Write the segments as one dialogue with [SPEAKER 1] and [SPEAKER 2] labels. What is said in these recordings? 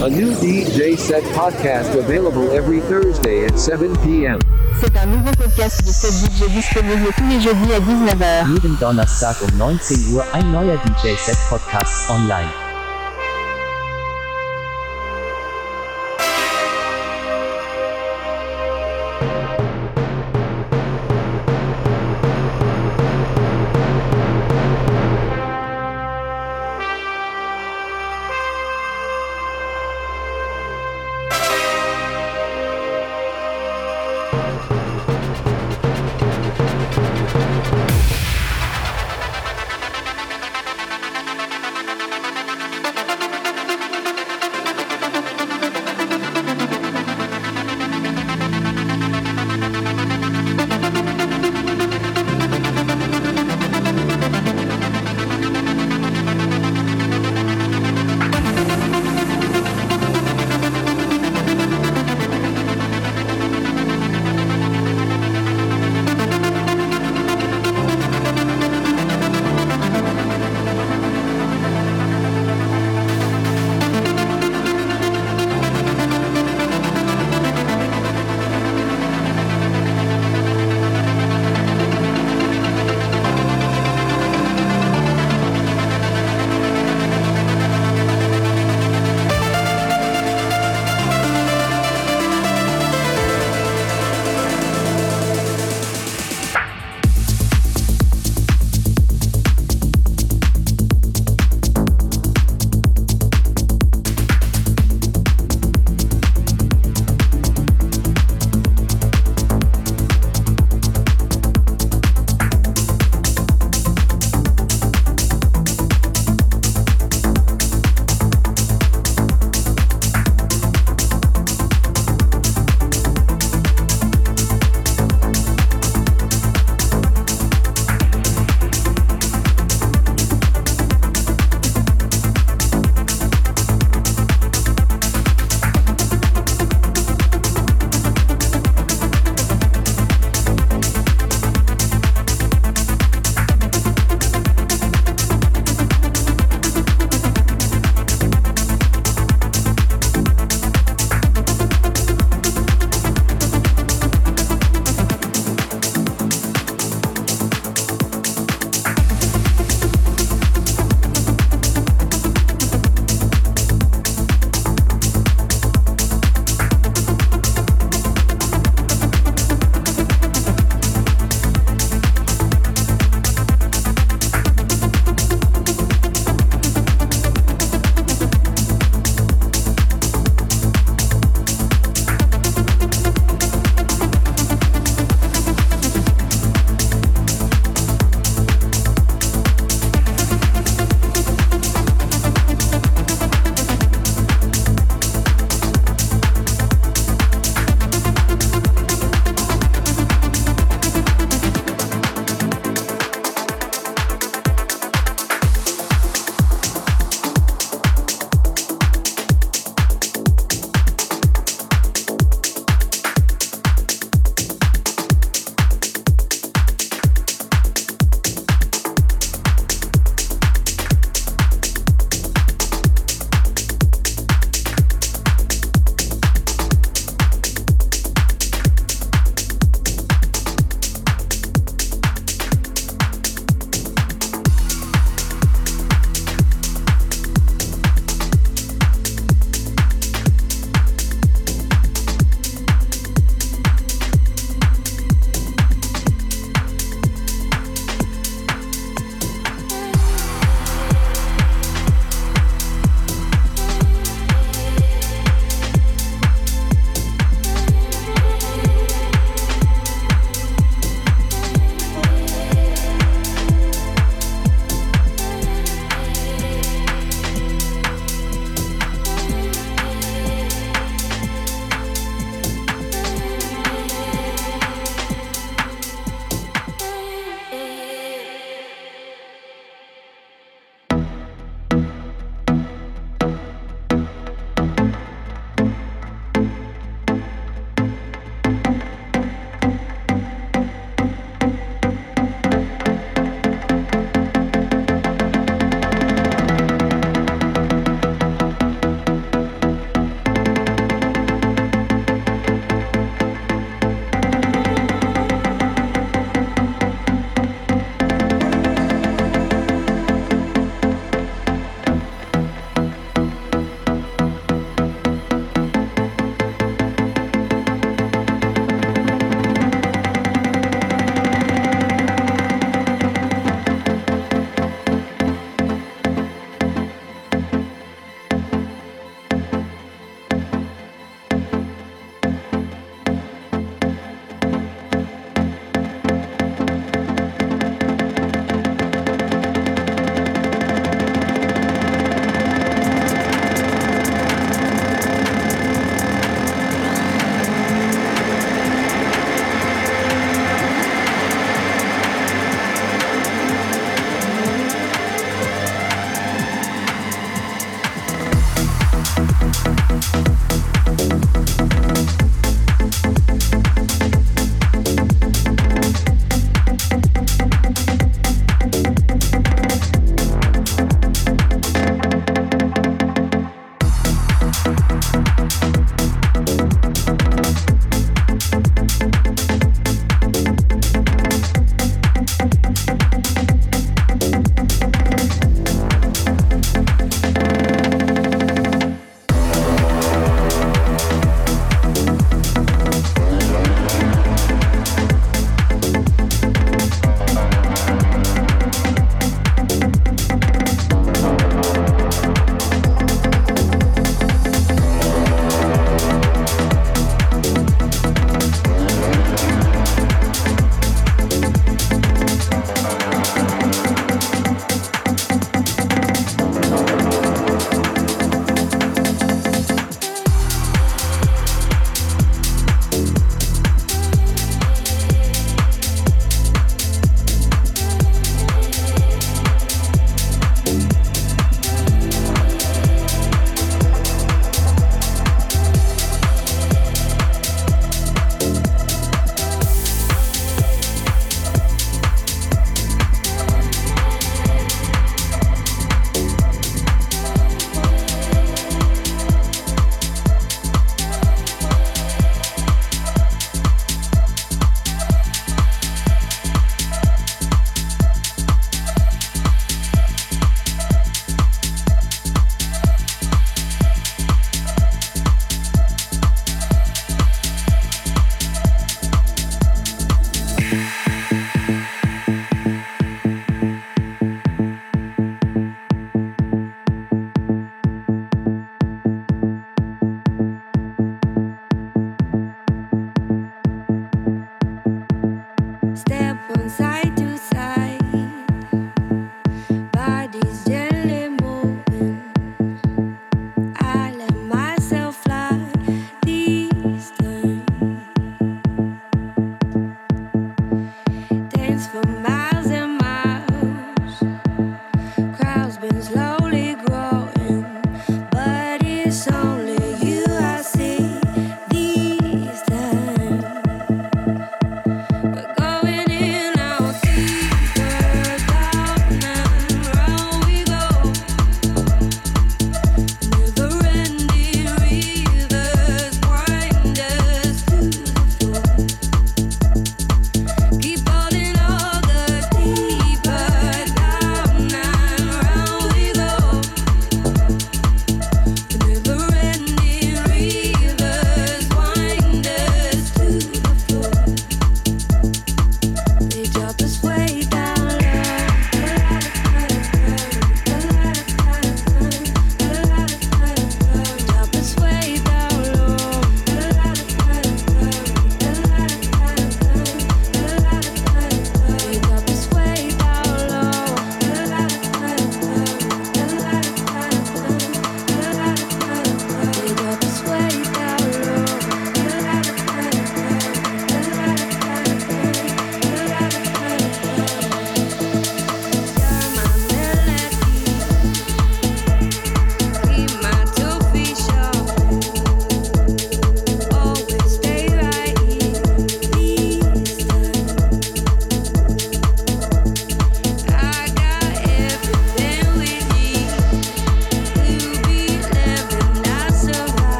[SPEAKER 1] A new DJ set podcast available every Thursday at 7 p.m.
[SPEAKER 2] C'est un nouveau podcast de DJ disponible tous les jeudis à 19h.
[SPEAKER 3] Jeden Donnerstag um 19 Uhr ein neuer DJ-Set-Podcast online.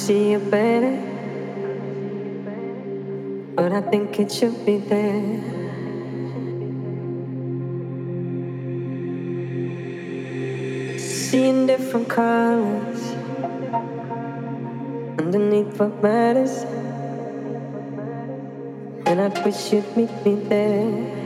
[SPEAKER 4] See it better, but I think it should be there. Seeing different colors underneath what matters, and I wish you'd meet me there.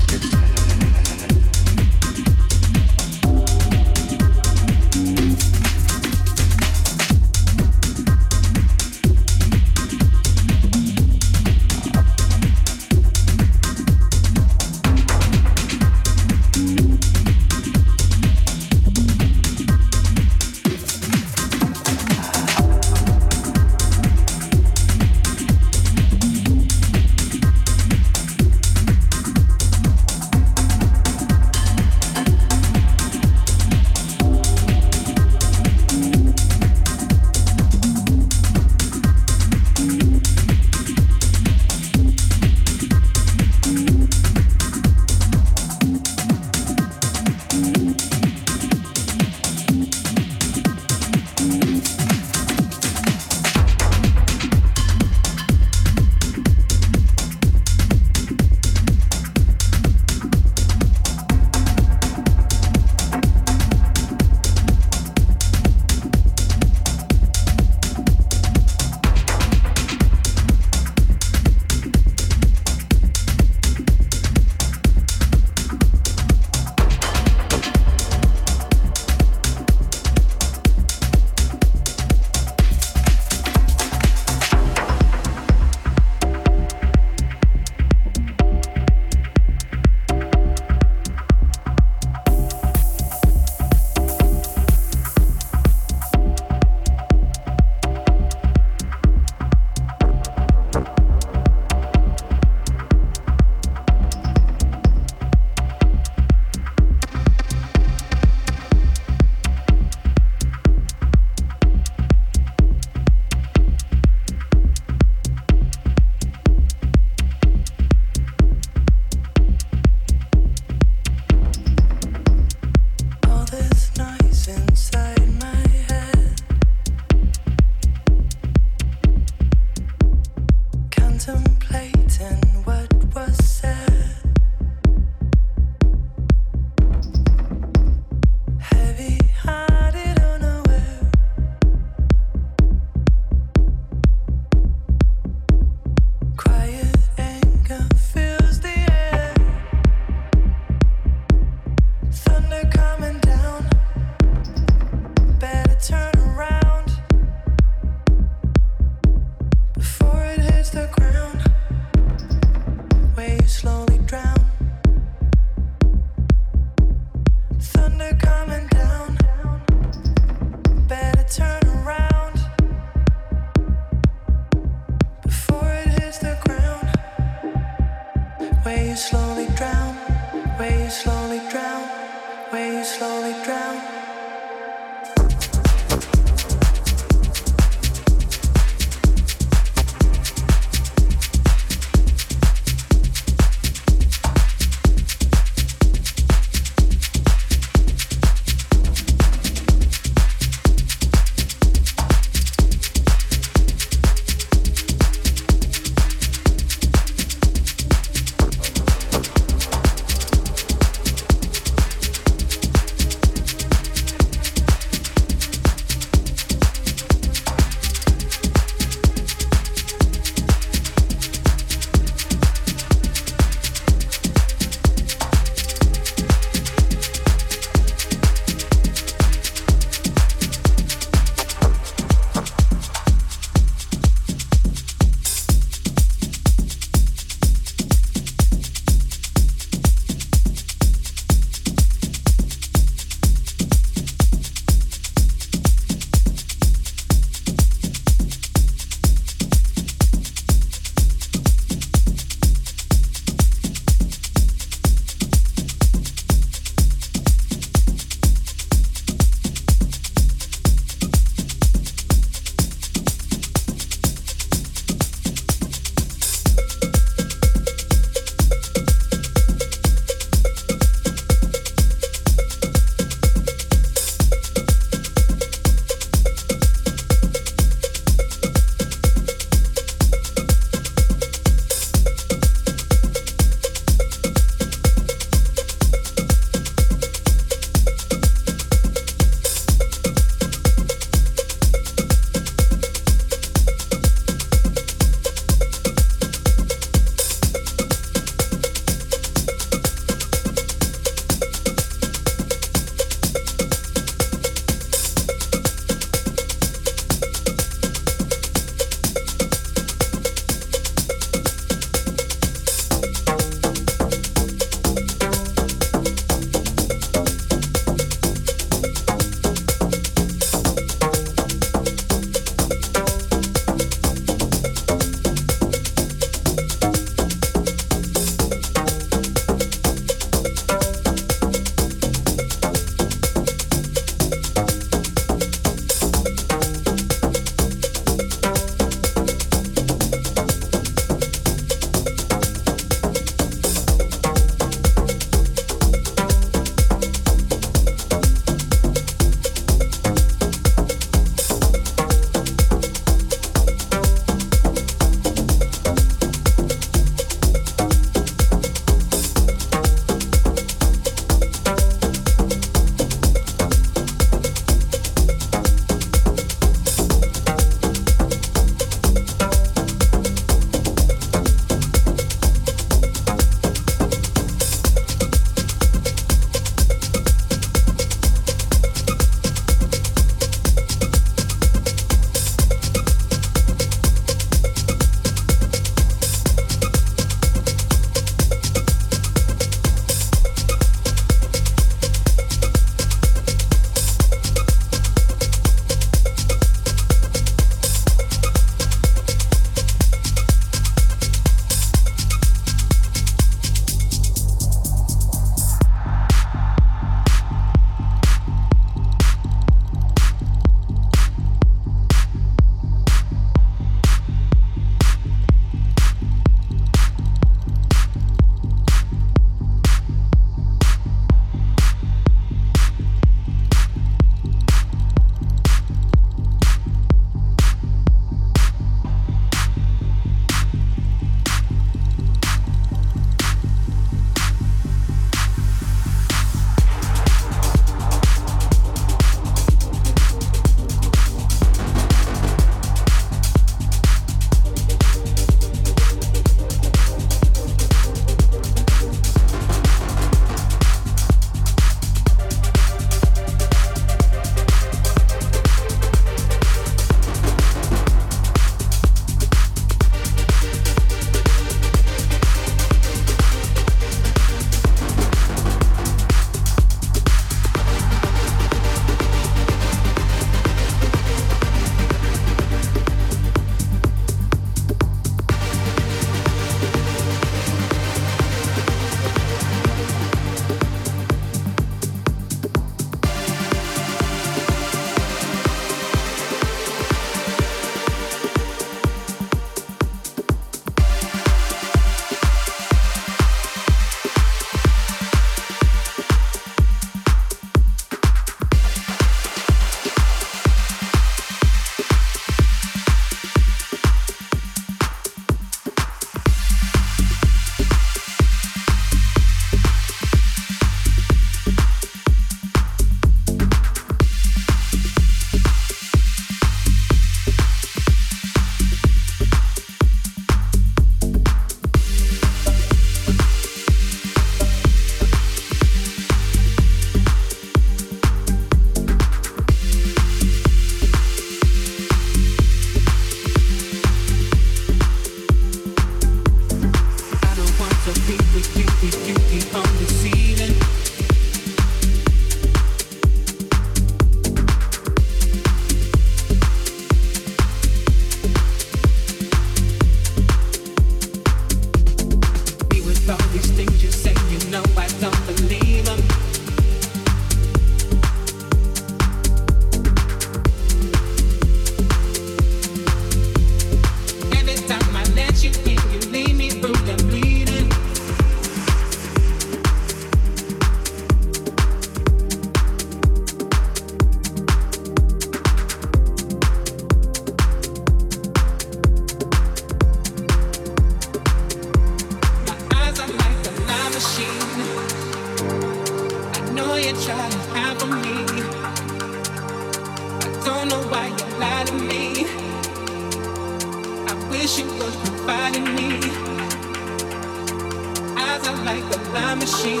[SPEAKER 5] Machine.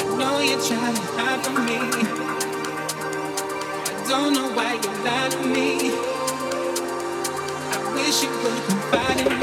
[SPEAKER 5] I know you're trying to hide from me. I don't know why you lie to me. I wish you would confide in me.